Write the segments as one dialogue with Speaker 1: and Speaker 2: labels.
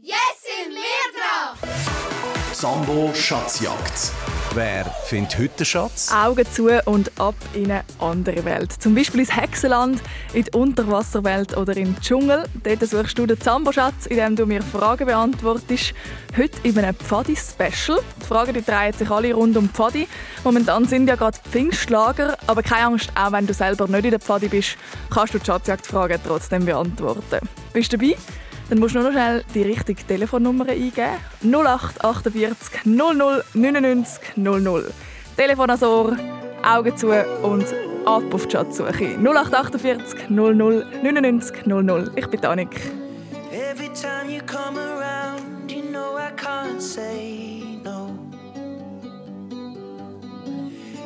Speaker 1: Jetzt sind wir dran!
Speaker 2: Sambo Schatzjagd. Wer findet heute den Schatz?
Speaker 3: Augen zu und ab in eine andere Welt. Zum Beispiel ins Hexenland, in die Unterwasserwelt oder in den Dschungel. Dort suchst du den Zambo-Schatz, indem du mir Fragen beantwortest. Heute in einem Pfadi-Special. Die Fragen die drehen sich alle rund um Pfadi. Momentan sind ja gerade Pfingstlager, aber keine Angst, auch wenn du selber nicht in der Pfadi bist, kannst du die Schatzjagd-Fragen trotzdem beantworten. Bist du dabei? Dann musst du nur noch schnell die richtige Telefonnummer eingeben. 0848 00 99 00. Telefon ans Ohr, Augen zu und ab auf die Schatzsuche. 0848 00 99 00. Ich bin Annik.
Speaker 4: Every time you come around, you know I can't say no.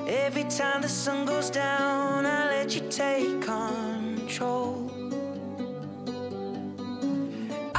Speaker 4: Every time the sun goes down, I let you take control.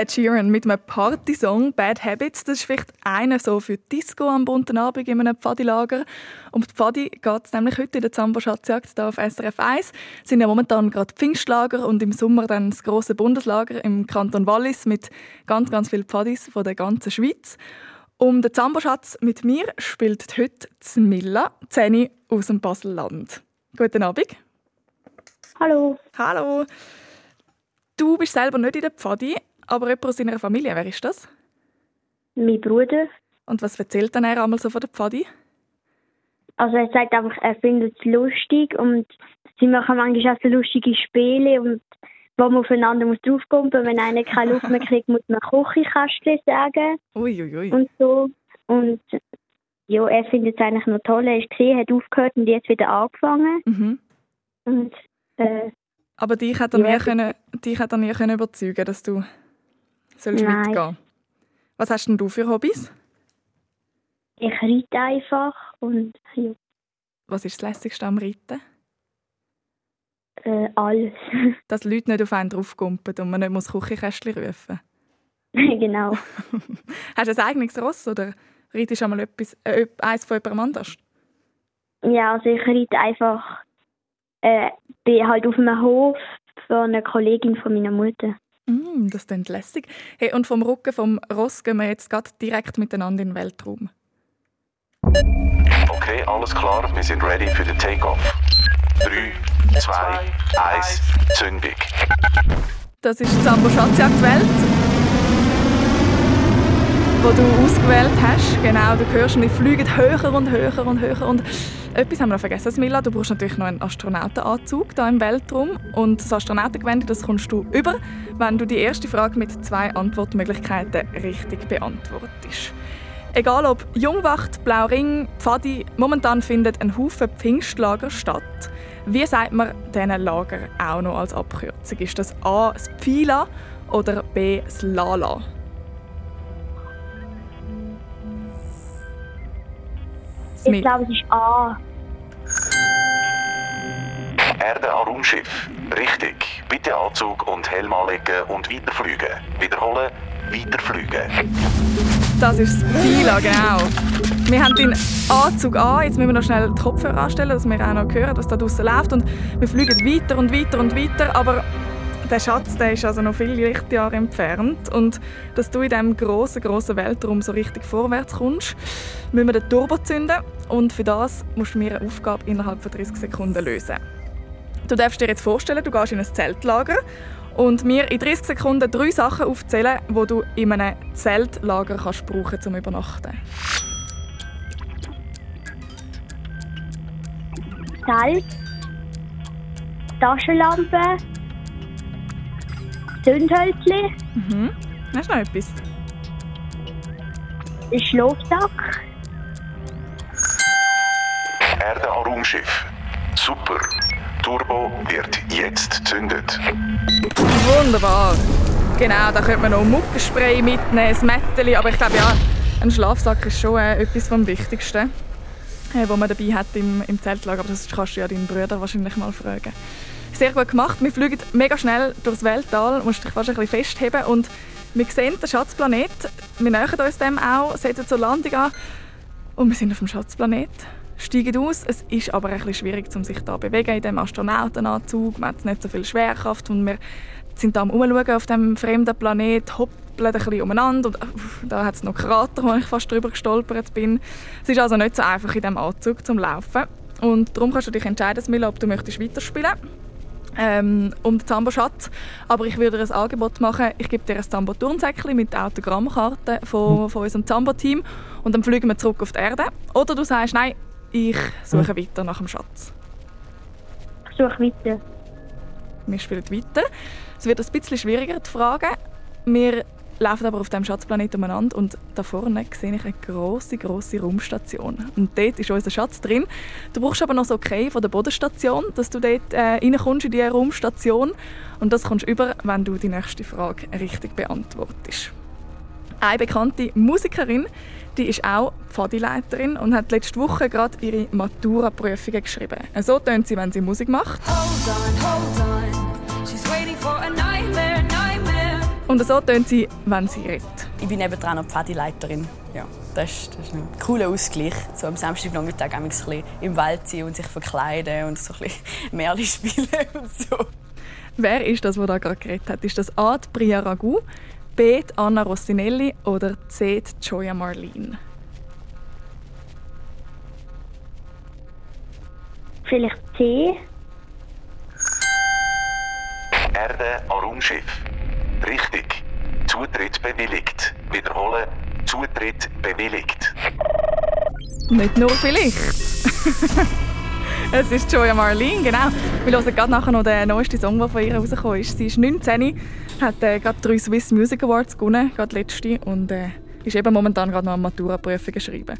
Speaker 4: you.
Speaker 3: Ted Sheeran mit einem Partysong «Bad Habits». Das ist vielleicht einer so für Disco am bunten Abend in einem Pfadilager. Um die Pfadi geht es nämlich heute in der Zambo-Schatzjagd hier auf SRF 1. Es sind ja momentan gerade Pfingstlager und im Sommer dann das grosse Bundeslager im Kanton Wallis mit ganz, ganz vielen Pfadis von der ganzen Schweiz. Um den Zambo-Schatz mit mir spielt heute Zmilla, Zeni aus dem Baselland. Guten Abend.
Speaker 5: Hallo,
Speaker 3: Hallo. Du bist selber nicht in der Pfadi, aber jemand aus deiner Familie. Wer ist das?
Speaker 5: mein Bruder.
Speaker 3: Und was erzählt dann er einmal so von der Pfadi?
Speaker 5: Also er sagt einfach, er findet es lustig und sie machen manchmal auch so lustige Spiele und wo man aufeinander muss draufkumpen. Wenn einer keine Luft mehr kriegt, muss man Küchenkästchen sagen
Speaker 3: Uiuiui.
Speaker 5: und so. Und ja, er findet es eigentlich noch toll. Er ist gesehen, hat aufgehört und jetzt wieder angefangen.
Speaker 3: Mhm.
Speaker 5: Und äh,
Speaker 3: Aber dich hat er
Speaker 5: Ja,
Speaker 3: nie, können, dich hat er nie können überzeugen dass du sollst
Speaker 5: Nein.
Speaker 3: mitgehen Was hast denn du für Hobbys?
Speaker 5: ich reite einfach und ja,
Speaker 3: Was ist das Lässigste am Reiten?
Speaker 5: äh, alles.
Speaker 3: Dass Leute nicht auf einen draufkumpen und man nicht muss Küchenkästchen rufen
Speaker 5: genau.
Speaker 3: Hast du ein eigenes Ross oder reitest du einmal etwas, äh, eins von jemandem anders?
Speaker 5: Ja, also ich reite einfach, äh, bin halt auf einem Hof von einer Kollegin von meiner Mutter.
Speaker 3: Mm, das klingt lässig. Hey, und vom Rücken vom Ross gehen wir jetzt gerade direkt miteinander in den Weltraum.
Speaker 6: Okay, alles klar, wir sind ready für den Takeoff. 3, 2, 1, Zündung.
Speaker 3: Das ist die Sambo Schatzjagd Welt, wo du ausgewählt hast. Genau, du hörst, wir fliegen höher und höher und höher. Und etwas haben wir noch vergessen, Smilla. Du brauchst natürlich noch einen Astronautenanzug da im Weltraum. Und das Astronautengewand, das kommst du über, wenn du die erste Frage mit zwei Antwortmöglichkeiten richtig beantwortest. Egal ob Jungwacht, Blauring, Pfadi, momentan findet ein Haufen Pfingstlager statt. Wie sagt man diesen Lager auch noch als Abkürzung? Ist das A das Pfila oder B das Lala?
Speaker 5: Ich glaube, es ist A.
Speaker 6: Erde an Raumschiff. Richtig. Bitte Anzug und Helm anlegen und weiterfliegen. Wiederholen, weiterfliegen.
Speaker 3: Das ist das genau. Wir haben den Anzug an. Jetzt müssen wir noch schnell die Kopfhörer anstellen, dass wir auch noch hören, was da draußen läuft. Und wir fliegen weiter und weiter und weiter. Aber der Schatz der ist also noch viele Lichtjahre entfernt. Und dass du in diesem grossen, grossen Weltraum so richtig vorwärts kommst, müssen wir den Turbo zünden. Und für das musst du mir eine Aufgabe innerhalb von 30 Sekunden lösen. Du darfst dir jetzt vorstellen, du gehst in ein Zeltlager und mir in 30 Sekunden drei Sachen aufzählen, die du in einem Zeltlager kannst brauchen zum Übernachten.
Speaker 5: Salz, Taschenlampe, Zündhölzli,
Speaker 3: Mhm. Hast du noch etwas?
Speaker 5: ein Schlafsack,
Speaker 6: Erde an Raumschiff. Super. Turbo wird jetzt gezündet.
Speaker 3: Wunderbar. Genau, da könnte man noch Muckenspray mitnehmen, ein Mätteli, aber ich glaube ja, ein Schlafsack ist schon äh, etwas vom Wichtigsten, äh, was man dabei hat im, im Zeltlager. Aber das kannst du ja deinen Brüder wahrscheinlich mal fragen. Sehr gut gemacht. Wir fliegen mega schnell durchs Weltall, musst dich fast ein bisschen festheben und wir sehen den Schatzplanet. Wir nähern uns dem auch, setzen zur Landung an und wir sind auf dem Schatzplanet. Steigen aus. Es ist aber ein schwierig, um sich da bewegen in diesem Astronautenanzug. Man hat nicht so viel Schwerkraft und wir sind da am Umschauen auf dem fremden Planet, hoppeln ein bisschen umeinander und uff, da hat es noch Krater, wo ich fast drüber gestolpert bin. Es ist also nicht so einfach in diesem Anzug zum Laufen und darum kannst du dich entscheiden, Smilla, ob du möchtest weiterspielen ähm, um den Zambo-Schatz. Aber ich würde dir ein Angebot machen. Ich gebe dir ein Zambo-Turnsäckchen mit Autogrammkarten von, von unserem Zambo-Team und dann fliegen wir zurück auf die Erde. Oder du sagst, nein, ich suche weiter nach dem Schatz.
Speaker 5: ich suche weiter.
Speaker 3: Wir spielen weiter. Es wird ein bisschen schwieriger, die Fragen. Wir laufen aber auf dem Schatzplanet umeinander und da vorne sehe ich eine große, große Raumstation. Und dort ist unser Schatz drin. Du brauchst aber noch das Okay von der Bodenstation, dass du dort äh, reinkommst in diese Raumstation. Und das kommst du über, wenn du die nächste Frage richtig beantwortest. Eine bekannte Musikerin, die ist auch Pfadileiterin und hat letzte Woche gerade ihre Matura-Prüfungen geschrieben. So tönt sie, wenn sie Musik macht.
Speaker 7: Hold on, hold on.
Speaker 3: Und so tönt sie, wenn sie redet.
Speaker 8: Ich bin nebendran noch Pfadileiterin. Ja, das ist, das ist ein cooler Ausgleich. So am Samstagnachmittag ein bisschen im Wald sein und sich verkleiden und so ein bisschen Märchen spielen und so.
Speaker 3: Wer ist das, der da gerade geredet hat? Ist das A. die Bria Ragu, B. die Anna Rossinelli oder C. die Joya Marlene?
Speaker 5: Vielleicht C.
Speaker 6: Erde an Raumschiff. Richtig. Zutritt bewilligt. Wiederholen. Zutritt bewilligt.
Speaker 3: Nicht nur vielleicht. Es ist Joya Marlene, genau. Wir hören gerade nachher noch den neuesten Song, der von ihr rausgekommen ist. Sie ist 19, hat äh, gerade drei Swiss Music Awards gewonnen, gerade letzte, und äh, ist eben momentan gerade noch am Matura-Prüfungen schreiben.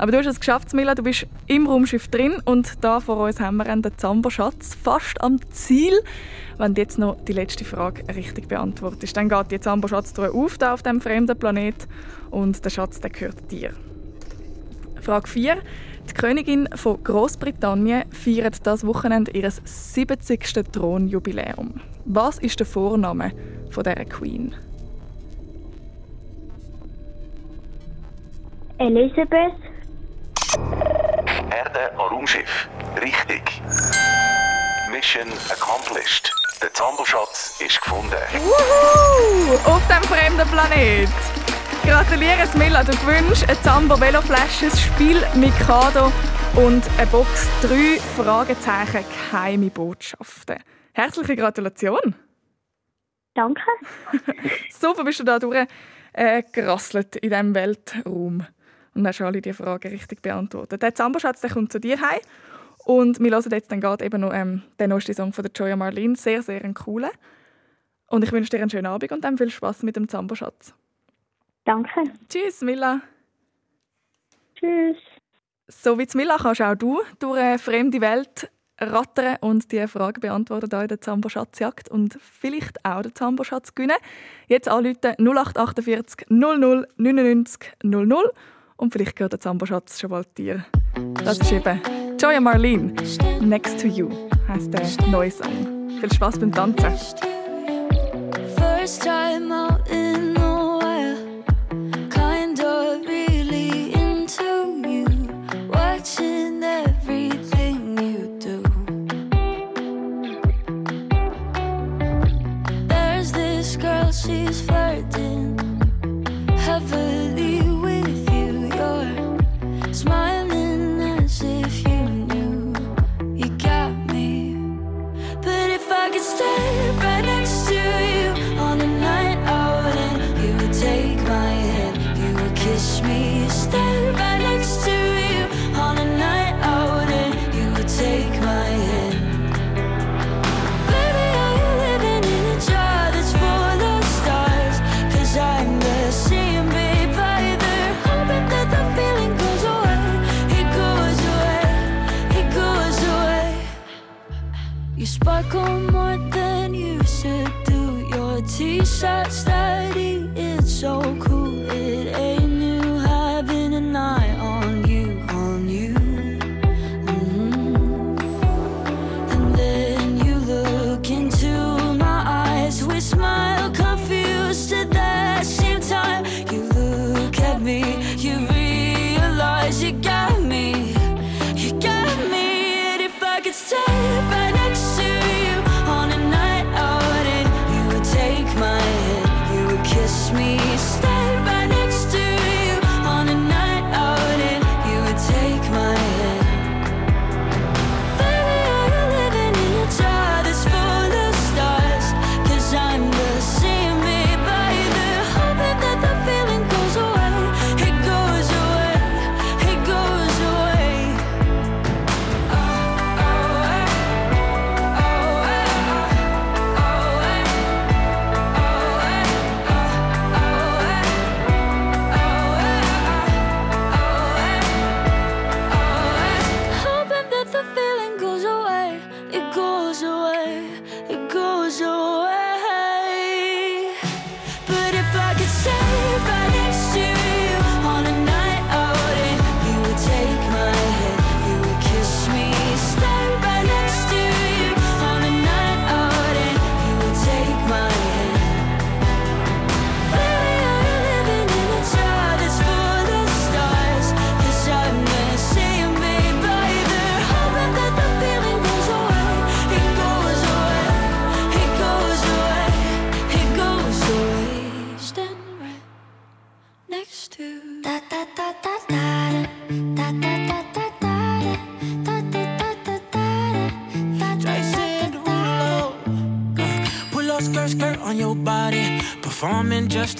Speaker 3: Aber du hast es geschafft, Mila, du bist im Raumschiff drin und da vor uns haben wir den Zambo-Schatz fast am Ziel. Wenn du jetzt noch die letzte Frage richtig beantwortest, dann geht die Zambo-Schatz auf da auf dem fremden Planet und der Schatz der gehört dir. Frage 4. Die Königin von Großbritannien feiert das Wochenende ihr 70. Thronjubiläum. Was ist der Vorname von dieser Queen?
Speaker 5: Elisabeth.
Speaker 6: Erde an Raumschiff. Richtig. Mission accomplished. Der Zamboschatz ist gefunden.
Speaker 3: Wuhu! Auf dem fremden Planet! Gratuliere, Smilla, du gewünscht ein Zambo Velo Flash, ein Spiel Mikado und eine Box 3 Fragezeichen geheime Botschaften. Herzliche Gratulation!
Speaker 5: Danke.
Speaker 3: Super bist du da durch äh, gerasselt in diesem Weltraum und hast alle diese Fragen richtig beantwortet. Der Zamboschatz der kommt zu dir heim und wir hören jetzt dann gerade eben noch ähm, den neuesten Song von der Joya Marlene, sehr, sehr einen coolen. Und ich wünsche dir einen schönen Abend und dann viel Spaß mit dem Zamboschatz.
Speaker 5: Danke.
Speaker 3: Tschüss, Mila.
Speaker 5: Tschüss.
Speaker 3: So wie Mila kannst auch du durch eine fremde Welt rattern und die Fragen beantworten hier in der Zambo-Schatzjagd und vielleicht auch den Zambo-Schatz gewinnen. Jetzt anrufen 0848 00 99 00 und vielleicht gehört der Zambo-Schatz schon bald dir. Das ist eben Joya Marlene, «Next to You» heisst der neue Song. Viel Spaß beim Tanzen.
Speaker 7: such that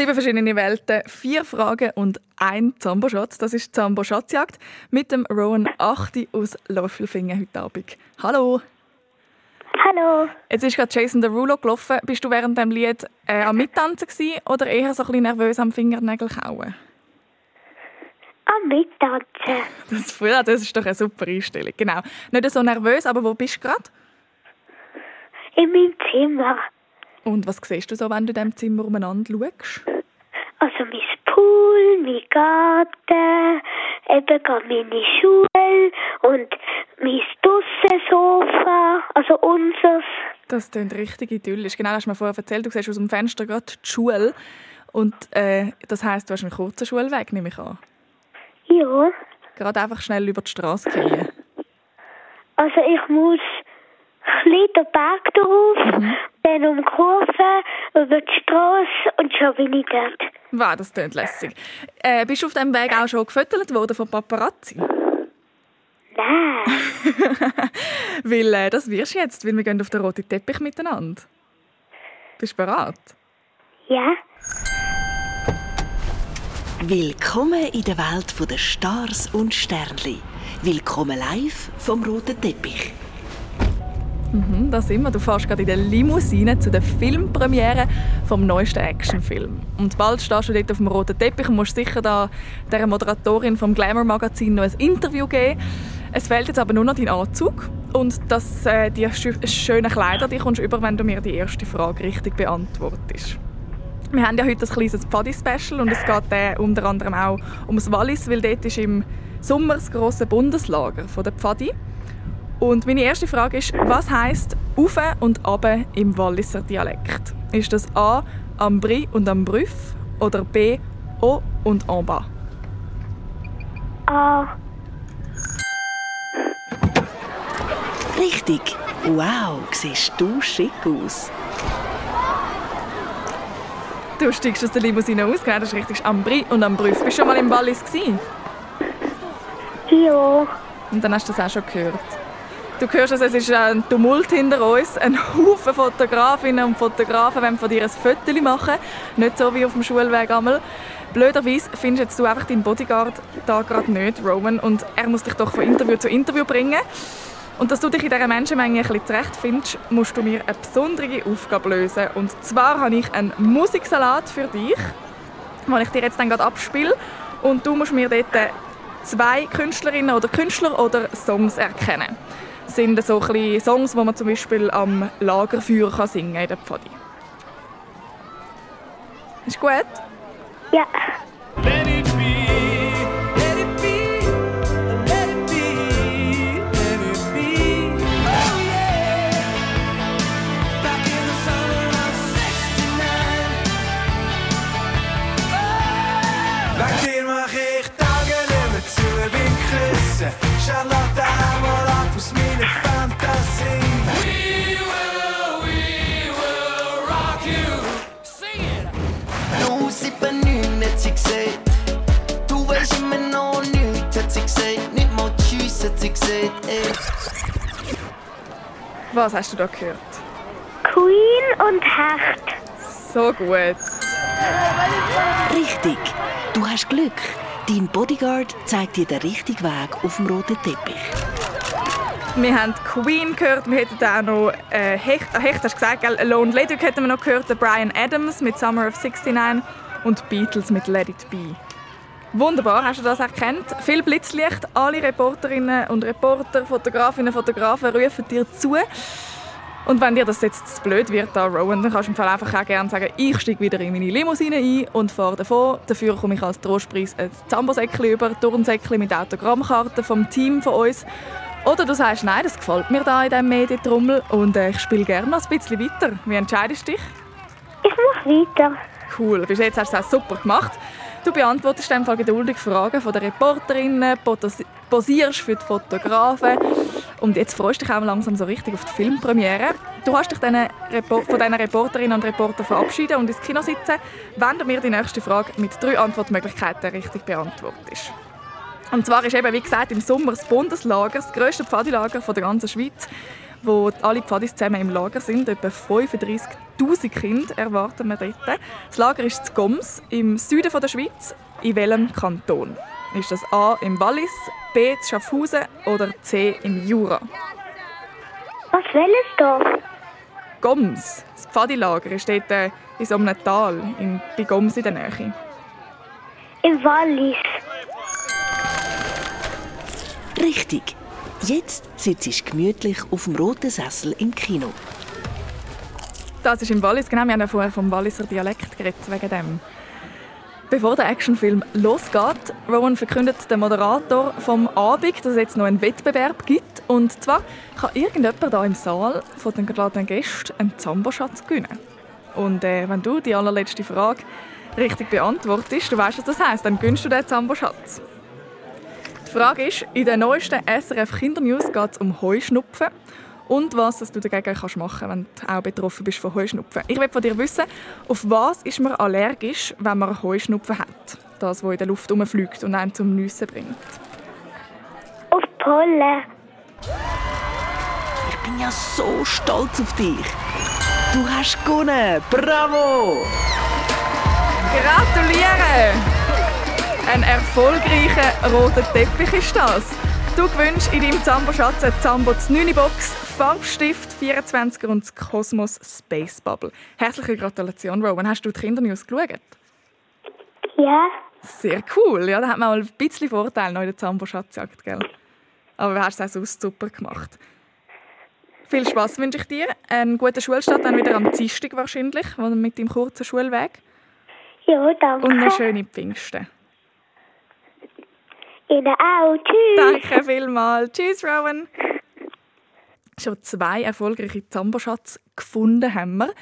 Speaker 3: Sieben verschiedene Welten, vier Fragen und ein Zambo-Schatz. Das ist die Zambo-Schatzjagd mit dem Rowan 8 aus Läufelfingen heute Abend. Hallo!
Speaker 9: Hallo.
Speaker 3: Jetzt ist gerade Jason Derulo gelaufen. Bist du während dem Lied äh, am Mittanzen gewesen oder eher so ein bisschen nervös am Fingernägel kauen?
Speaker 9: Am Mittanzen.
Speaker 3: Das, ja, das ist doch eine super Einstellung. Genau. Nicht so nervös, aber wo bist du gerade?
Speaker 9: In meinem Zimmer.
Speaker 3: Und was siehst du so, wenn du in diesem Zimmer umeinander schaust?
Speaker 9: Also mein Pool, mein Garten, eben gerade meine Schule und mein Dussensofa, also unseres.
Speaker 3: Das klingt richtig idyllisch. Genau, hast du mir vorher erzählt. Du siehst aus dem Fenster gerade die Schule. Und äh, das heisst, du hast einen kurzen Schulweg, nehme ich an.
Speaker 9: Ja,
Speaker 3: Gerade einfach schnell über die Straße gehen.
Speaker 9: also ich muss ein bisschen den Berg drauf, dann um die Kurve, über die Straße und schon bin ich dort.
Speaker 3: Wow, das klingt lässig. Äh, bist du auf diesem Weg auch schon gefüttert worden von Paparazzi?
Speaker 9: Nein,
Speaker 3: Weil äh, das wirst du jetzt, weil wir gehen auf den roten Teppich miteinander. Bist du bereit?
Speaker 9: ja,
Speaker 10: Willkommen in der Welt der Stars und Sternli. Willkommen live vom roten Teppich.
Speaker 3: Mhm, da sind wir. Du fährst gerade in der Limousine zu der Filmpremiere vom neuesten Actionfilm. Und bald stehst du dort auf dem roten Teppich und musst sicher da der Moderatorin vom Glamour Magazin noch ein Interview geben. Es fehlt jetzt aber nur noch dein Anzug und dass äh, die schö- schönen Kleider, die kommst du über, wenn du mir die erste Frage richtig beantwortest. Wir haben ja heute ein kleines Pfadi-Special und es geht äh, unter anderem auch ums Wallis, weil dort ist im Sommer das grosse Bundeslager von der Pfadi. Und meine erste Frage ist, was heißt «Ufe und Abe» im Walliser Dialekt? Ist das A. «Ambri» und «Ambrüff» oder B. «O» und «En bas»?
Speaker 9: ah,
Speaker 10: Richtig. Wow, siehst du schick aus.
Speaker 3: Du steigst aus der Limousine aus, genau, das ist richtig am Brie und am Brüff. Bist du schon mal im Wallis gewesen?
Speaker 5: Ja.
Speaker 3: Und dann hast du das auch schon gehört. Du hörst, also, es ist ein Tumult hinter uns. Ein Haufen Fotografinnen und Fotografen wollen von dir ein Foto machen. Nicht so wie auf dem Schulweg einmal. Blöderweise findest du einfach deinen Bodyguard da gerade nicht, Roman. Und er muss dich doch von Interview zu Interview bringen. Und dass du dich in dieser Menschenmenge ein bisschen zurechtfindest, musst du mir eine besondere Aufgabe lösen. Und zwar habe ich einen Musiksalat für dich, den ich dir jetzt dann gerade abspiele. Und du musst mir dort zwei Künstlerinnen oder Künstler oder Songs erkennen. Das sind so ein Songs, die man zum Beispiel am Lagerfeuer kann singen kann in der Pfadi. Ist gut?
Speaker 5: Ja.
Speaker 11: Gesagt. Du weisst immer noch nichts, hat sie gesagt. Nicht mal Tschüss, hat sie gesagt. Ey.
Speaker 3: Was hast du da gehört?
Speaker 5: Queen und Hecht.
Speaker 3: So gut.
Speaker 10: Richtig. Du hast Glück. Dein Bodyguard zeigt dir den richtigen Weg auf dem roten Teppich.
Speaker 3: Wir haben Queen gehört, wir hätten auch noch äh, Hecht, äh, Hecht hast du gesagt, gell? Lone Leduc hätten wir noch gehört, Brian Adams mit Summer of 69 und Beatles mit Let It Be. Wunderbar, hast du das erkannt? Viel Blitzlicht, alle Reporterinnen und Reporter, Fotografinnen und Fotografen rufen dir zu. Und wenn dir das jetzt zu blöd wird, da, Rowan, dann kannst du im Fall einfach auch gerne sagen, ich steige wieder in meine Limousine ein und fahre davon. Dafür komme ich als Trostpreis ein Zambosäckchen über, Turnsäckchen mit Autogrammkarten vom Team von uns. Oder du sagst, nein, das gefällt mir da in diesem Medientrommel und äh, ich spiele gerne noch ein bisschen weiter. Wie entscheidest du dich?
Speaker 5: Ich mach weiter.
Speaker 3: Cool, bis jetzt hast du auch super gemacht. Du beantwortest in geduldig Fragen von den Reporterinnen, posierst für die Fotografen und jetzt freust du dich auch langsam so richtig auf die Filmpremiere. Du hast dich von diesen Reporterinnen und Reportern verabschieden und ins Kino sitzen, wenn du mir die nächste Frage mit drei Antwortmöglichkeiten richtig beantwortest. Und zwar ist eben, wie gesagt, im Sommer das Bundeslager, das grösste Pfadilager der ganzen Schweiz, wo alle Pfadis zusammen im Lager sind. Etwa 35'000 Kinder erwarten wir dort. Das Lager ist in Goms, im Süden von der Schweiz. In welchem Kanton? Ist das A im Wallis, B in Schaffhausen oder C im Jura?
Speaker 5: Was welches Dorf?
Speaker 3: Goms, das Pfadilager, ist dort äh, in so einem Tal, in, bei Goms in der Nähe.
Speaker 5: Im Wallis.
Speaker 10: Richtig. Jetzt sitzt du gemütlich auf dem roten Sessel im Kino.
Speaker 3: Das ist im Wallis, genau. Wir haben ja vorher vom Walliser Dialekt geredet, wegen dem. Bevor der Actionfilm losgeht, Rowan verkündet der Moderator vom Abend, dass es jetzt noch einen Wettbewerb gibt. Und zwar kann irgendjemand hier im Saal von den geladenen Gästen einen Zamboschatz gewinnen. Und äh, wenn du die allerletzte Frage richtig beantwortest, du weißt, was das heisst, dann gewinnst du den Zamboschatz. Die Frage ist, in den neuesten SRF Kindernews geht es um Heuschnupfen und was dass du dagegen kannst machen wenn du auch betroffen bist von Heuschnupfen. Ich will von dir wissen, auf was ist man allergisch, wenn man Heuschnupfen hat? Das, was in der Luft herumfliegt und einen zum Nüssen bringt.
Speaker 5: Auf Pollen.
Speaker 10: Ich bin ja so stolz auf dich. Du hast gewonnen. Bravo!
Speaker 3: Gratuliere! Ein erfolgreicher roter Teppich ist das. Du gewünscht in deinem Zambo-Schatz eine Zambo 9 Box, Farbstift, 24er und das Cosmos Space Bubble. Herzliche Gratulation, Rowan. Hast du die Kindernews geschaut?
Speaker 5: Ja.
Speaker 3: Sehr cool. Ja, da hat man mal ein bisschen Vorteil noch in der Zambo-Schatzjagd, gell? Aber du hast es auch sonst super gemacht. Viel Spaß wünsche ich dir. Einen guten Schulstart dann wieder am Dienstag wahrscheinlich, mit deinem kurzen Schulweg.
Speaker 5: Ja, danke.
Speaker 3: Und eine schöne Pfingsten.
Speaker 5: Ihnen auch. Tschüss.
Speaker 3: Danke vielmals. Tschüss, Rowan. Schon zwei erfolgreiche Zamboschatz gefunden haben wir.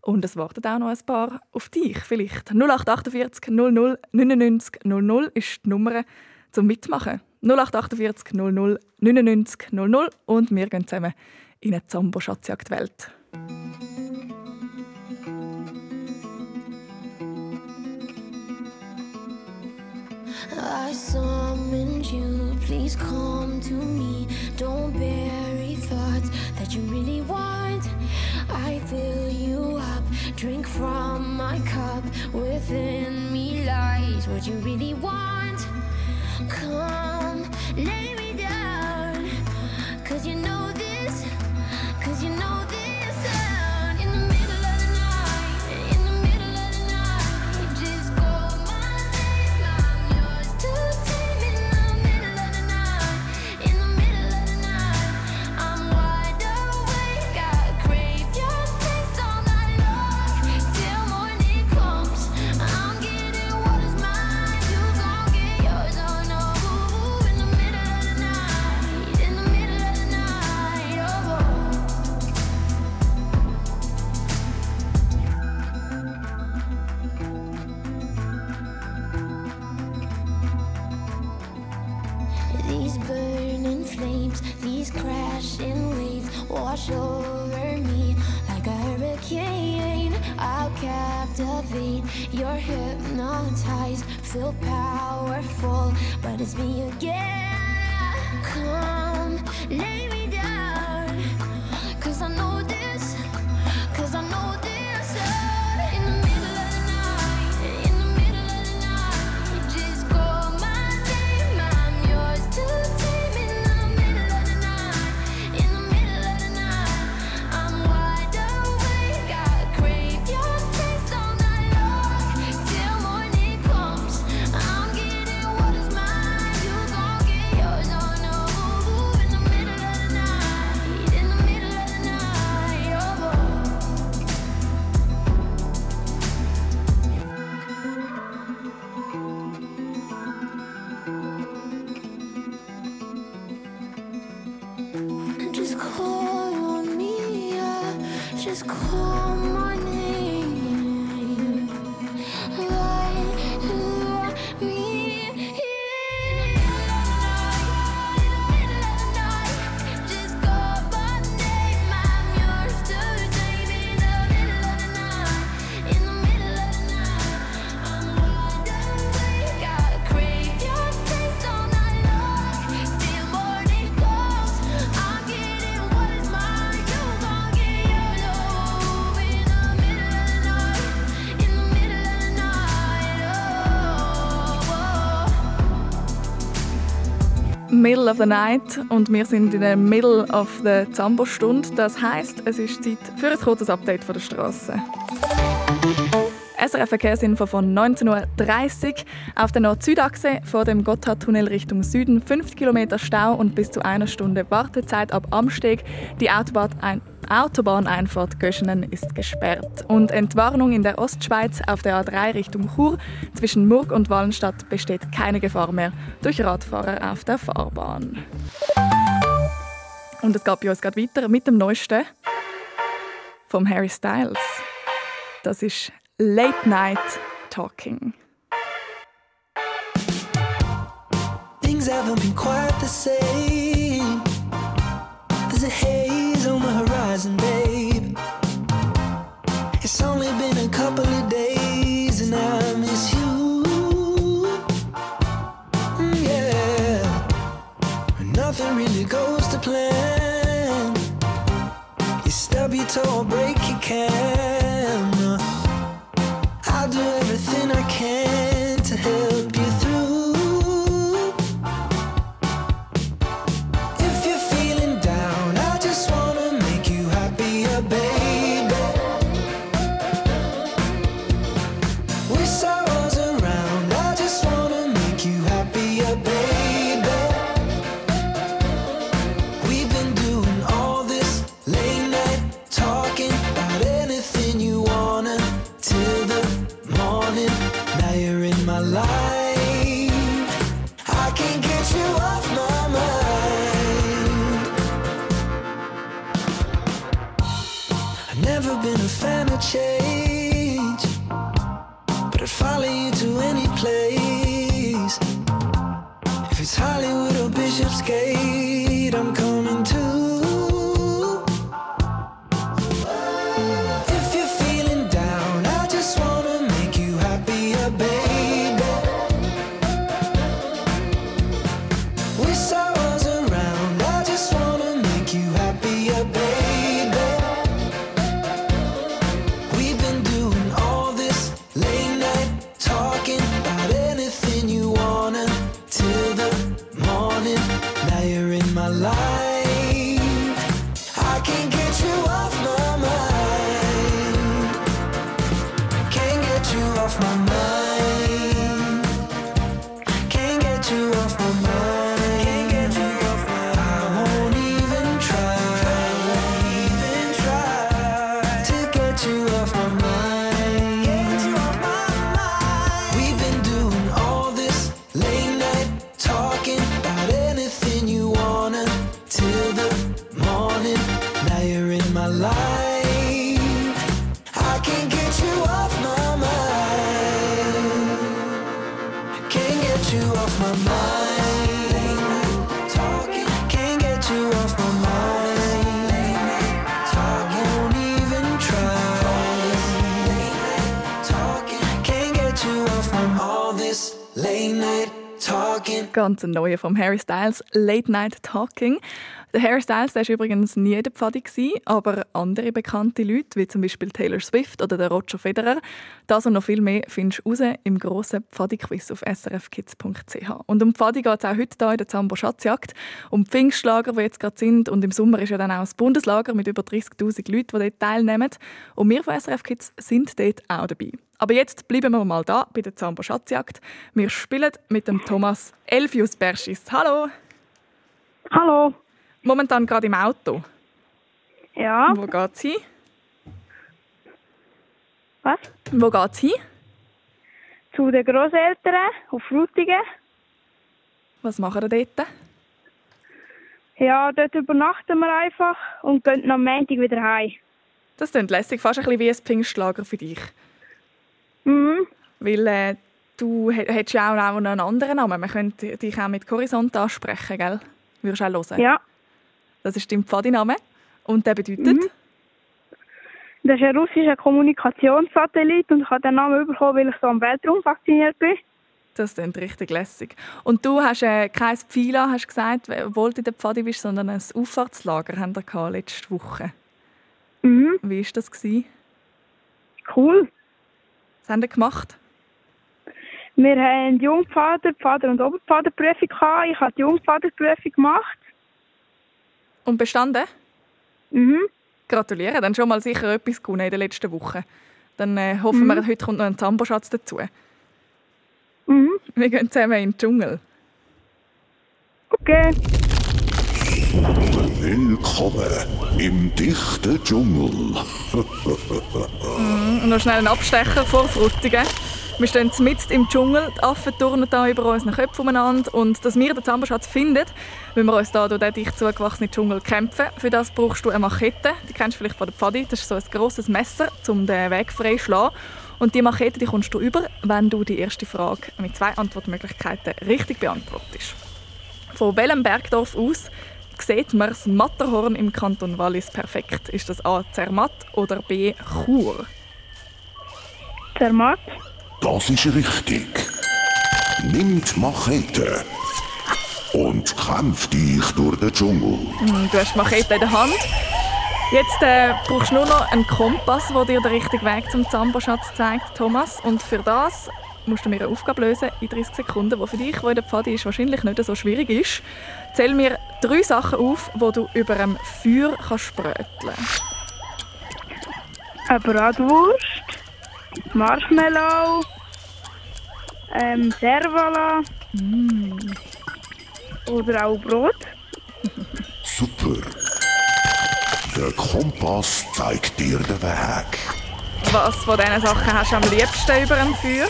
Speaker 3: Und es warten auch noch ein paar auf dich vielleicht. 0848 00 99 00 ist die Nummer zum Mitmachen. 0848 00 99 00 und wir gehen zusammen in eine Zambo-Schatzjagdwelt.
Speaker 12: please come to me. Don't bury thoughts that you really want. I fill you up, drink from my cup. Within me lies what you really want.
Speaker 3: middle of the night und wir sind in der middle of the Zambo-Stunde. Das heißt, es ist Zeit für ein kurzes Update von der Straße. SRF Verkehrsinfo von 19.30 Uhr. Auf der Nord-Süd-Achse vor dem Gotthardtunnel Richtung Süden 5 Kilometer Stau und bis zu einer Stunde Wartezeit ab Amsteg. Die Autobahn Autobahneinfahrt Göschenen ist gesperrt. Und Entwarnung in der Ostschweiz auf der A3 Richtung Chur. Zwischen Murg und Wallenstadt besteht keine Gefahr mehr durch Radfahrer auf der Fahrbahn. Und es geht bei uns gerade weiter mit dem Neuesten vom Harry Styles. Das ist Late Night Talking.
Speaker 4: Things haven't been quite the same. There's a haze on the horizon, babe. It's only been a couple of days, and I miss you. Mm, yeah. Nothing really goes to plan. You stub your toe, break your can.
Speaker 3: Ein neuer vom Harry Styles, Late Night Talking. Der Harry Styles war übrigens nie der Pfadi, aber andere bekannte Leute, wie zum Beispiel Taylor Swift oder der Roger Federer, das und noch viel mehr findest du raus im grossen Pfadi-Quiz auf srfkids.ch. Und um Pfadi geht es auch heute hier in der Zambo Schatzjagd, um die Pfingstlager, die jetzt gerade sind. Und im Sommer ist ja dann auch das Bundeslager mit über 30'000 Leuten, die dort teilnehmen. Und wir von SRF Kids sind dort auch dabei. Aber jetzt bleiben wir mal da bei der Zambo Schatzjagd. Wir spielen mit dem Thomas Elfius Berschis. Hallo!
Speaker 13: Hallo.
Speaker 3: Momentan gerade im Auto.
Speaker 13: Ja.
Speaker 3: Wo geht's hin?
Speaker 13: Was?
Speaker 3: Wo geht's hin?
Speaker 13: Zu den Großeltern auf Frutigen.
Speaker 3: Was machen ihr dort?
Speaker 13: Ja, dort übernachten wir einfach und gehen am Montag wieder heim.
Speaker 3: Das klingt lässig, fast ein bisschen wie ein Pfingstlager für dich.
Speaker 13: Mhm.
Speaker 3: Weil äh, du hä- hättest ja auch noch einen anderen Namen. Man könnte dich auch mit Horizont ansprechen, gell? Würdest du auch hören?
Speaker 13: Ja.
Speaker 3: Das ist dein Pfadiname. Und der bedeutet?
Speaker 13: Mhm. Das ist ein russischer Kommunikationssatellit und ich habe den Namen bekommen, weil ich so am Weltraum fasziniert bin.
Speaker 3: Das klingt richtig lässig. Und du hast äh, kein Pfila, hast gesagt, obwohl du in der Pfadi bist, sondern ein Auffahrtslager haben wir letzte Woche.
Speaker 13: Mhm.
Speaker 3: Wie war das? Gewesen?
Speaker 13: Cool.
Speaker 3: Was haben die gemacht?
Speaker 13: Wir haben Jungpfader, Pfader- und Oberpfaderprüfung gehabt. Ich habe die Jungpfaderprüfung gemacht.
Speaker 3: Und bestanden?
Speaker 13: Mhm.
Speaker 3: Gratuliere, dann schon mal sicher etwas gewonnen in den letzten Wochen. Dann äh, hoffen wir, heute kommt noch ein Zamboschatz dazu.
Speaker 13: Mhm.
Speaker 3: Wir gehen zusammen in den Dschungel.
Speaker 13: Okay.
Speaker 14: Willkommen im dichten Dschungel.
Speaker 3: Mhm. Und noch schnell einen Abstecher vor Frutigen. Wir stehen mitten im Dschungel, die Affen turnen da über unseren Köpfen umeinander. Und dass wir den Zamboschatz finden, müssen wir uns hier durch den dicht zugewachsenen Dschungel kämpfen. Für das brauchst du eine Machete. Die kennst du vielleicht von der Pfadi. Das ist so ein grosses Messer, um den Weg frei zu schlagen. Und die Machete die kommst du über, wenn du die erste Frage mit zwei Antwortmöglichkeiten richtig beantwortest. Von welchem Bergdorf aus sieht man das Matterhorn im Kanton Wallis perfekt? Ist das A. Zermatt oder B. Chur?
Speaker 13: Zermatt.
Speaker 14: Das ist richtig. Nimm die Machete und kämpf dich durch den Dschungel.
Speaker 3: Hm, Du hast die Machete in der Hand. Jetzt äh, brauchst du nur noch einen Kompass, der dir den richtigen Weg zum Zamboschatz zeigt, Thomas. Und für das musst du mir eine Aufgabe lösen in 30 Sekunden, die für dich, wo in der Pfadi ist, wahrscheinlich nicht so schwierig ist. Zähl mir drei Sachen auf, die du über einem Feuer kannst spröteln
Speaker 13: Eine Bratwurst, Marshmallow, ähm, Servala oder auch Brot.
Speaker 14: Super. Der Kompass zeigt dir den Weg.
Speaker 3: Was von diesen Sachen hast du am liebsten über einem Feuer?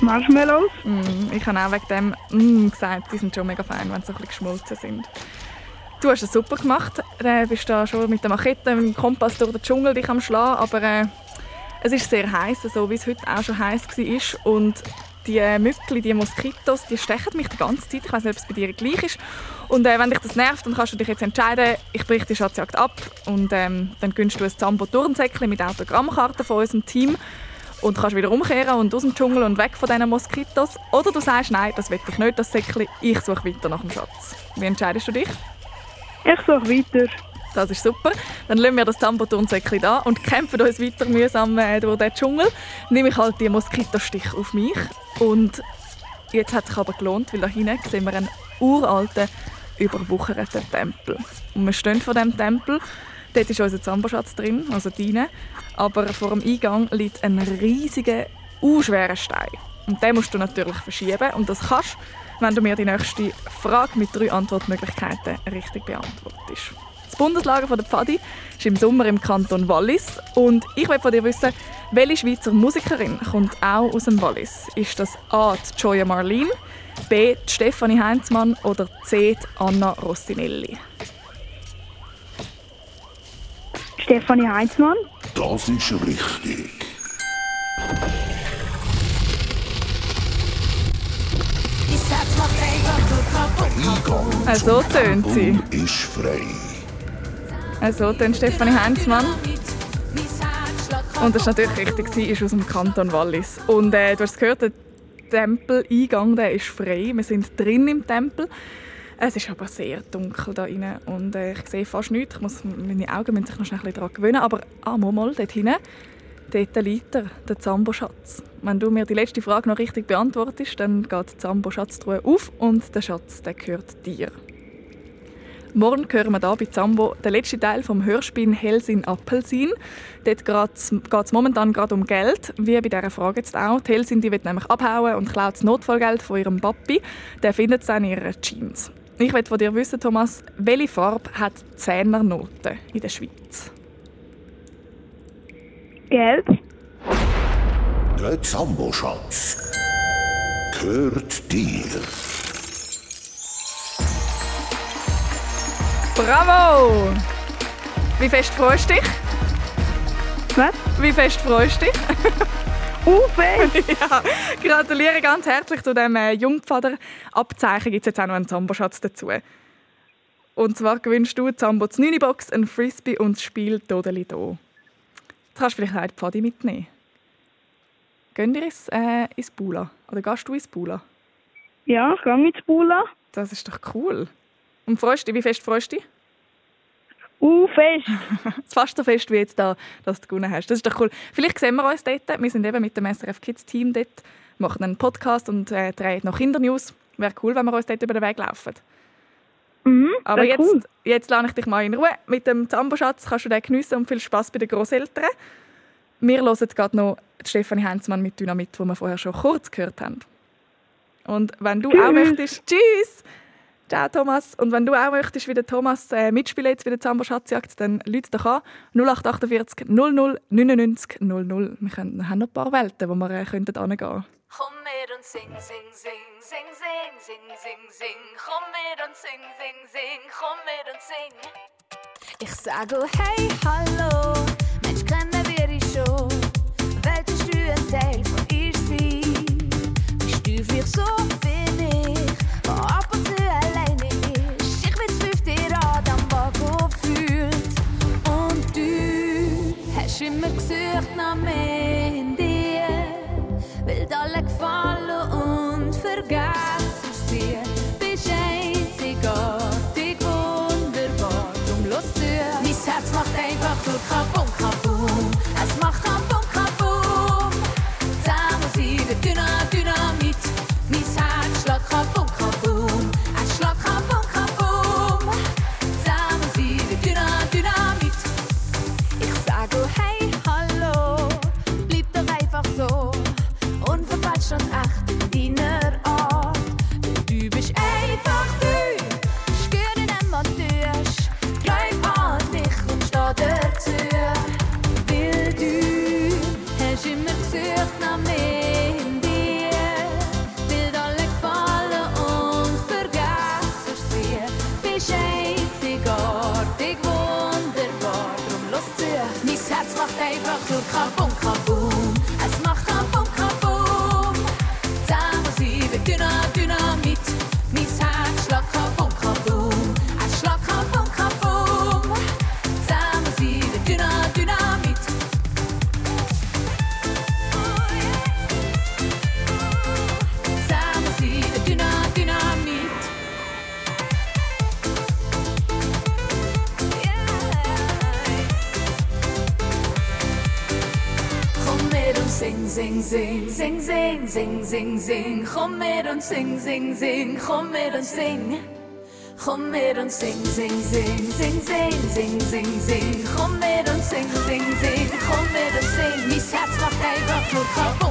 Speaker 13: Marshmallows.
Speaker 3: Mm, ich habe auch wegen dem mm, gesagt, die sind schon mega fein, wenn sie so ein bisschen geschmolzen sind. Du hast es super gemacht. Du bist da schon mit der Machete, mit dem Kompass durch den Dschungel dich am Schlagen, aber äh, es ist sehr heiß, so wie es heute auch schon heiß war. Und die Mückli, die Moskitos, die stechen mich die ganze Zeit. Ich weiß nicht, ob es bei dir gleich ist. Und äh, wenn dich das nervt, dann kannst du dich jetzt entscheiden, ich breche die Schatzjagd ab und ähm, dann gönnst du ein Zambo-Turnsäckchen mit Autogrammkarten von unserem Team und kannst wieder umkehren und aus dem Dschungel und weg von diesen Moskitos. Oder du sagst, nein, das will ich nicht, das Säckchen, ich suche weiter nach dem Schatz. Wie entscheidest du dich?
Speaker 13: Ich suche weiter.
Speaker 3: Das ist super. Dann lassen wir das Zambo-Turnsäckchen da und kämpfen uns weiter mühsam äh, durch den Dschungel. Nehme ich halt die Moskitostich auf mich. Und jetzt hat es sich aber gelohnt, weil da hinten sehen wir einen uralten, überwucherten Tempel. Und wir stehen vor dem Tempel. Dort ist unser Zamboschatz drin, also deine. Aber vor dem Eingang liegt ein riesiger, schwerer Stein. Und den musst du natürlich verschieben. Und das kannst wenn du mir die nächste Frage mit drei Antwortmöglichkeiten richtig beantwortest. Das Bundeslager der Pfadi ist im Sommer im Kanton Wallis. Und ich will von dir wissen, welche Schweizer Musikerin kommt auch aus dem Wallis? Ist das A. Die Joya Marlene, B. Die Stefanie Heinzmann oder C. Die Anna Rostinelli?
Speaker 13: Stefanie Heinzmann.
Speaker 14: Das ist richtig.
Speaker 3: Also tönt sie.
Speaker 14: Ist frei.
Speaker 3: Also tönt Stefanie Heinzmann. Und das war natürlich richtig, sie ist aus dem Kanton Wallis. Und äh, du hast gehört, der Tempeleingang der ist frei. Wir sind drin im Tempel. Es ist aber sehr dunkel da rein und äh, ich sehe fast nichts. Ich muss, meine Augen müssen sich noch schnell ein bisschen daran gewöhnen. Aber ah, mal dort hinten, dort liegt er, der Zambo-Schatz. Wenn du mir die letzte Frage noch richtig beantwortest, dann geht die Zambo-Schatztruhe auf und der Schatz der gehört dir. Morgen hören wir hier bei Zambo den letzten Teil vom Hörspiel Helsin Appelsin. Dort geht es momentan gerade um Geld, wie bei dieser Frage jetzt auch. Die Helsin die wird nämlich abhauen und klaut das Notfallgeld von ihrem Papi. Der findet es dann in ihren Jeans. Ich will von dir wissen, Thomas, welche Farbe hat die Zehnernote in der Schweiz?
Speaker 13: Gelb.
Speaker 14: Der Zambo-Schatz gehört dir.
Speaker 3: Bravo! Wie fest freust du dich?
Speaker 13: Was?
Speaker 3: Wie fest freust du dich?
Speaker 13: Fest!
Speaker 3: ja, gratuliere ganz herzlich zu dem äh, Jungpfader-Abzeichen. Gibt es jetzt auch noch einen Zamboschatz dazu. Und zwar gewünscht du Zambo die 9 Box, ein Frisbee und das Spiel Dodeli Do. Jetzt kannst du vielleicht auch die Pfadi mitnehmen. Gehen wir ins, äh, ins Bula? Oder gehst du ins Bula?
Speaker 13: Ja, ich gehe ins Bula.
Speaker 3: Das ist doch cool. Und freust dich? Wie fest freust du dich?
Speaker 13: Uh, fest.
Speaker 3: Fast so fest wie jetzt da, dass du gewonnen hast. Das ist doch cool. Vielleicht sehen wir uns dort. Wir sind eben mit dem SRF Kids Team dort, machen einen Podcast und äh, drehen noch Kindernews. Wäre cool, wenn wir uns dort über den Weg laufen.
Speaker 13: Mhm,
Speaker 3: Aber jetzt,
Speaker 13: cool.
Speaker 3: jetzt lasse ich dich mal in Ruhe. Mit dem Zamboschatz kannst du den geniessen und viel Spaß bei den Großeltern. Wir hören gerade noch Stefanie Heinzmann mit Dynamit, die wir vorher schon kurz gehört haben. Und wenn du auch
Speaker 13: Tschüss.
Speaker 3: Möchtest! Ciao Thomas. Und wenn du auch möchtest, wie der Thomas äh, mitspielen jetzt bei der Zambo Schatzjagd, dann lüt doch an 0848 00 99 00. Wir können, haben noch ein paar Welten, wo wir äh, könnten hingehen könnten.
Speaker 7: Komm mit und sing, sing, sing, sing, sing, sing, sing, sing. Komm mit und sing, sing, sing, komm mit und sing. Ich sage oh hey, hallo, Mensch, kennen wir dich schon? Wolltest du ein Teil von ihr sein? Bist du vielleicht so wie hast immer gesucht nach mehr in dir. Will alle gefallen und vergessen sing, sing, sing, sing. Komm mit und sing, sing, sing, komm mit und sing. Komm mit und sing, sing, sing, sing, sing, sing, sing, sing. Komm mit und sing, sing, sing, komm mit und sing. Mein Herz macht einfach nur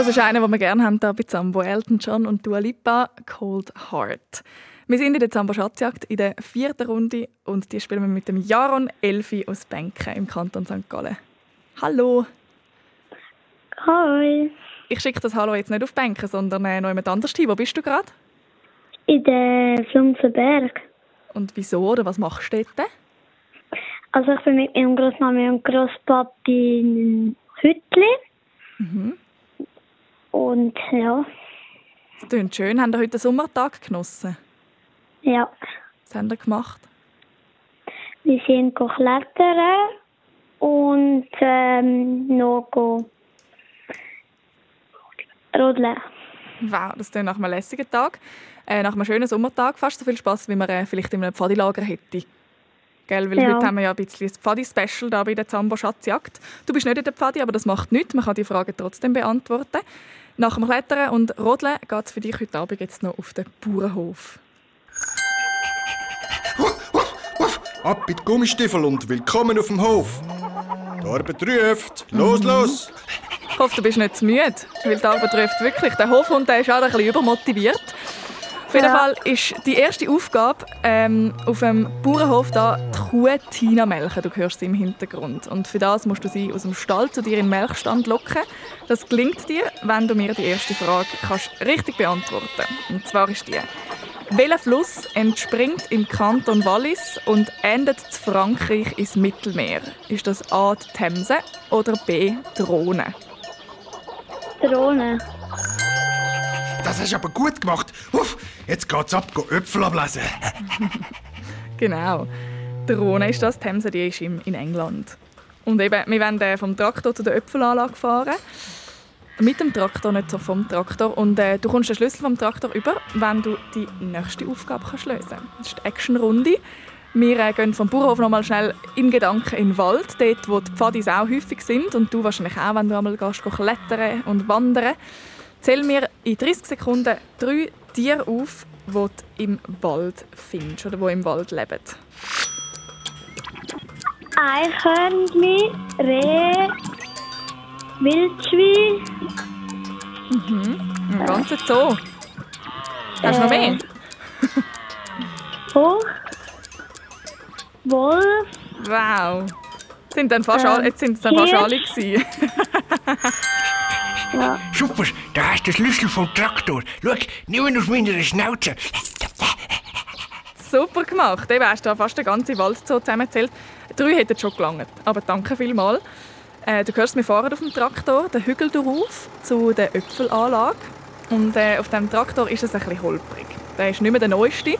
Speaker 3: Das ist einer, den wir gerne haben hier bei Zambo. Elton John und Dua Lipa, Cold Heart. Wir sind in der Zambo Schatzjagd in der vierten Runde und die spielen wir mit dem Jaron Elfi aus Benken im Kanton St. Gallen. Hallo.
Speaker 5: Hi.
Speaker 3: Ich schicke das Hallo jetzt nicht auf Benken, sondern äh, noch jemand anders hin. Wo bist du gerade?
Speaker 5: In den Flumsenberg.
Speaker 3: Und wieso oder was machst du dort?
Speaker 5: Also ich bin mit meinem Großmami und Großpapi in Hütli.
Speaker 3: Mhm.
Speaker 5: Und ja,
Speaker 3: Das klingt schön. Haben ihr heute den Sommertag genossen?
Speaker 5: ja.
Speaker 3: Was haben ihr gemacht?
Speaker 5: Wir sind klettern und ähm, noch rodeln.
Speaker 3: Wow, das klingt nach einem lässigen Tag. Äh, nach einem schönen Sommertag fast so viel Spass, wie man äh, vielleicht in einem Pfadilager hätte. Gell? Weil
Speaker 5: Ja.
Speaker 3: heute haben wir ja ein bisschen ein Pfadi-Special da bei der Zambo Schatzjagd. Du bist nicht in der Pfadi, aber das macht nichts. Man kann die Frage trotzdem beantworten. Nach dem Klettern und Rodeln geht es für dich heute Abend jetzt noch auf den Bauernhof.
Speaker 15: ab in die Gummistiefel und willkommen auf dem Hof. Die Arbeit ruft. Los, los!
Speaker 3: Ich hoffe, du bist nicht zu müde, weil die Arbeit ruft wirklich. Der Hofhund der ist auch ein bisschen übermotiviert. Auf jeden. Fall ist die erste Aufgabe ähm, auf dem Bauernhof da die Kuh Tina melken. Du hörst sie im Hintergrund. Und für das musst du sie aus dem Stall zu dir in den Melkstand locken. Das gelingt dir, wenn du mir die erste Frage kannst richtig beantworten Und zwar ist die: Welcher Fluss entspringt im Kanton Wallis und endet zu Frankreich ins Mittelmeer? Ist das A. die Themse oder B. die Rhone?
Speaker 13: Drohne.
Speaker 15: Das hast du aber gut gemacht. Uff, jetzt geht's ab, go Äpfel ablesen.
Speaker 3: Genau. Der Rhone ist das, die Themse die ist in England. Und eben, wir wollen äh, vom Traktor zu der Äpfelanlage fahren. Mit dem Traktor, nicht so vom Traktor. Und äh, du kommst den Schlüssel vom Traktor über, wenn du die nächste Aufgabe kannst lösen kannst. Das ist die Action-Runde. Wir äh, gehen vom Bauernhof noch mal schnell in Gedanken in den Wald, dort wo die Pfadis auch häufig sind. Und du wahrscheinlich auch, wenn du einmal gehst klettern und wandern. Zähl mir in 30 Sekunden drei Tiere auf, die du im Wald findest oder die im Wald leben.
Speaker 13: Eichhörnchen, Reh, Wildschwein,
Speaker 3: Mhm. Ein ganzer Zoo. Hast du noch mehr?
Speaker 13: Hoch, Wolf,
Speaker 3: Wow. Jetzt sind dann fast,
Speaker 13: Ähm,
Speaker 3: alle, jetzt sind es dann fast alle gewesen.
Speaker 16: Super, da hast du den Schlüssel vom Traktor. Schau, nimm ihn aus meiner Schnauze.
Speaker 3: Super gemacht. Eben hast du fast den ganzen Waldzoo zusammengezählt. Drei hätten schon gelangt. Aber danke vielmals. Äh, du hörst, wir fahren auf dem Traktor den Hügel auf zu der Äpfelanlage. Und äh, auf dem Traktor ist es ein bisschen holprig. Der ist nicht mehr der neueste.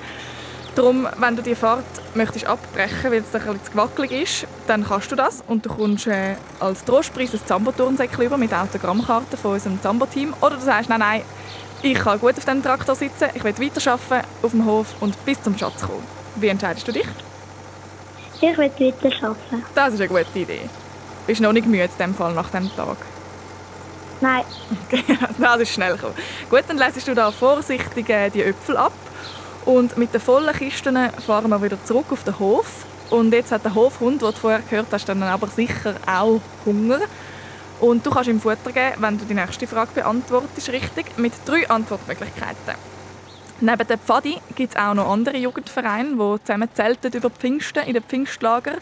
Speaker 3: Darum, wenn du die Fahrt möchtest abbrechen, weil es ein bisschen zu gewackelig ist, dann kannst du das und du kommst äh, als Trostpreis ein Zambo-Turnsäckchen über mit Autogrammkarten von unserem Zambo-Team. Oder du sagst, nein, nein, ich kann gut auf dem Traktor sitzen, ich will weiterarbeiten auf dem Hof und bis zum Schatz kommen. Wie entscheidest du dich?
Speaker 13: ich will weiter arbeiten.
Speaker 3: Das ist eine gute Idee. Bist noch nicht müde in dem Fall nach dem Tag?
Speaker 13: Nein,
Speaker 3: das ist schnell gekommen. Gut, dann lässt du da vorsichtig äh, die Äpfel ab. Und mit den vollen Kisten fahren wir wieder zurück auf den Hof. Und jetzt hat der Hofhund, den du vorher gehört hast, dann aber sicher auch Hunger. Und du kannst ihm Futter geben, wenn du die nächste Frage beantwortest, richtig, mit drei Antwortmöglichkeiten. Neben den Pfadi gibt es auch noch andere Jugendvereine, die zusammen zelten über Pfingsten in den Pfingstlager.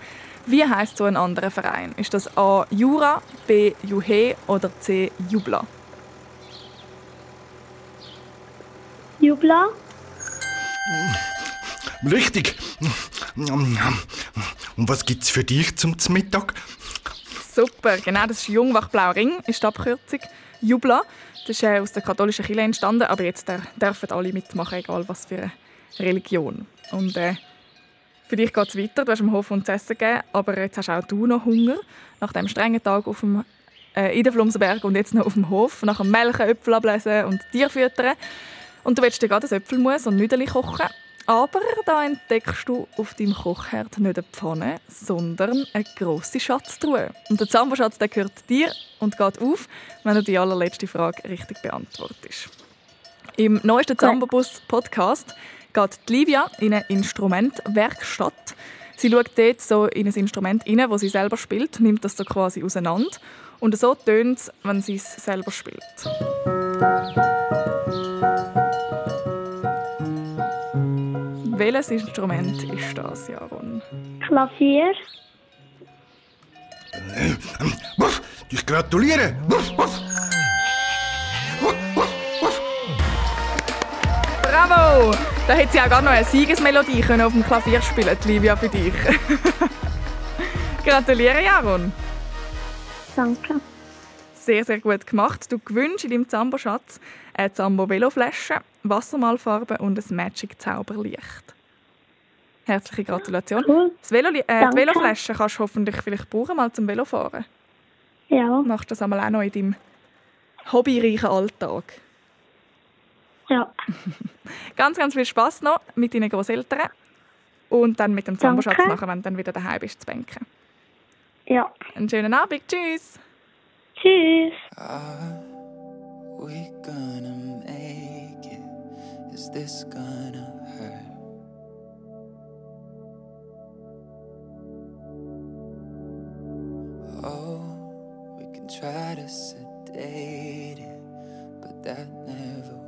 Speaker 3: Wie heißt so ein anderer Verein? Ist das A. Jura, B. Juhe oder C. Jubla?
Speaker 13: Jubla,
Speaker 15: Richtig. Und was gibt's für dich zum Mittag?
Speaker 3: Super, genau, das ist Jungwach-Blau Ring, ist die Abkürzung. Jubla, das ist äh, aus der katholischen Kirche entstanden, aber jetzt dürfen alle mitmachen, egal was für eine Religion. Und äh, für dich geht es weiter, du hast dem Hof zu essen gegeben, aber jetzt hast auch du noch Hunger. Nach dem strengen Tag auf dem, äh, in den Flumsenberg und jetzt noch auf dem Hof, nach dem Melken, Äpfel ablesen und Tier füttern. Und du willst dir gerade ein Äpfelmus und Nüdeli kochen. Aber da entdeckst du auf deinem Kochherd nicht eine Pfanne, sondern eine grosse Schatztruhe. Und der Zamboschatz der gehört dir und geht auf, wenn du die allerletzte Frage richtig beantwortest. Im neuesten Zambobus-Podcast geht Livia in eine Instrumentwerkstatt. Sie schaut dort so in ein Instrument rein, das sie selber spielt, nimmt das so quasi auseinander. Und so tönt es, wenn sie es selber spielt. Welches Instrument ist das, Jaron?
Speaker 13: Klavier,
Speaker 15: ich gratuliere.
Speaker 3: Bravo! Da hätte sie auch gar noch eine Siegesmelodie können auf dem Klavier spielen, die Livia, für dich. Gratuliere, Jaron.
Speaker 13: danke.
Speaker 3: Sehr, sehr gut gemacht. Du gewinnst in deinem Zambo-Schatz eine Zambo-Veloflasche, Wassermalfarbe und ein Magic-Zauberlicht. Herzliche Gratulation. Das Velo, äh, die. Veloflasche kannst du hoffentlich vielleicht brauchen, mal zum Velofahren.
Speaker 13: Ja.
Speaker 3: Machst du das einmal auch noch in deinem hobbyreichen Alltag.
Speaker 13: Ja.
Speaker 3: Ganz, ganz viel Spass noch mit deinen Großeltern und dann mit dem Zamboschatz nachher, wenn du dann wieder daheim bist, zu bänken.
Speaker 13: Ja.
Speaker 3: Einen schönen Abend. Tschüss.
Speaker 13: Tschüss.
Speaker 11: we gonna make it? Is this gonna hurt?
Speaker 17: Oh, we can try to sedate it,
Speaker 11: but that never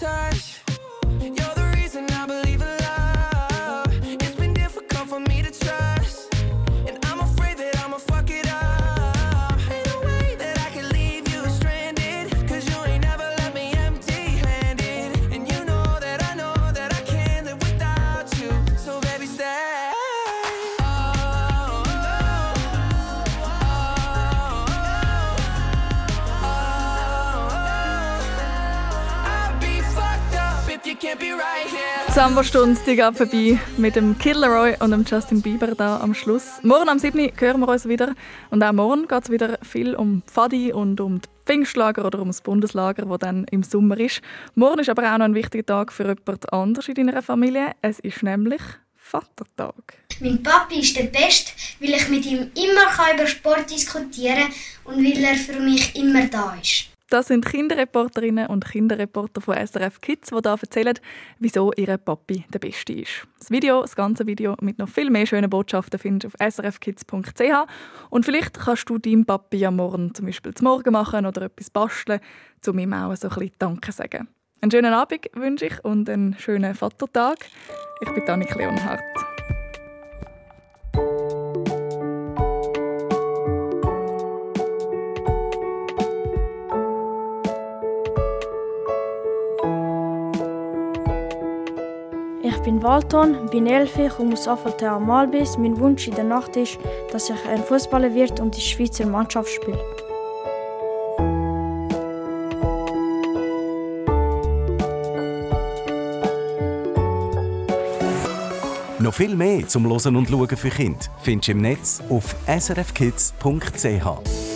Speaker 11: turn
Speaker 3: Samba-Stunde die geht vorbei mit dem Killer Roy und dem Justin Bieber da am Schluss. Morgen am 7. Uhr hören wir uns wieder. Und auch morgen geht es wieder viel um Pfadi und um die Pfingstlager oder um das Bundeslager, das dann im Sommer ist. Morgen ist aber auch noch ein wichtiger Tag für jemand anderes in deiner Familie. Es ist nämlich Vatertag.
Speaker 18: Mein Papi ist der Beste, weil ich mit ihm immer über Sport diskutieren kann und weil er für mich immer da ist.
Speaker 3: Das sind Kinderreporterinnen und Kinderreporter von SRF Kids, die hier erzählen, wieso ihr Papi der Beste ist. Das Video, das ganze Video mit noch viel mehr schönen Botschaften findest du auf srfkids.ch und vielleicht kannst du deinem Papi ja morgen zum Beispiel zum Morgen machen oder etwas basteln, um ihm auch so ein bisschen Danke sagen. Einen schönen Abend wünsche ich und einen schönen Vatertag. Ich bin Annik Leonhardt.
Speaker 19: Bin Walton, bin elf, komme aus Affolter am Malbis. Mein Wunsch in der Nacht ist, dass ich ein Fußballer wird und die Schweizer Mannschaft spiele.
Speaker 2: Noch viel mehr zum Losen und Schauen für Kinder findest du im Netz auf srfkids.ch.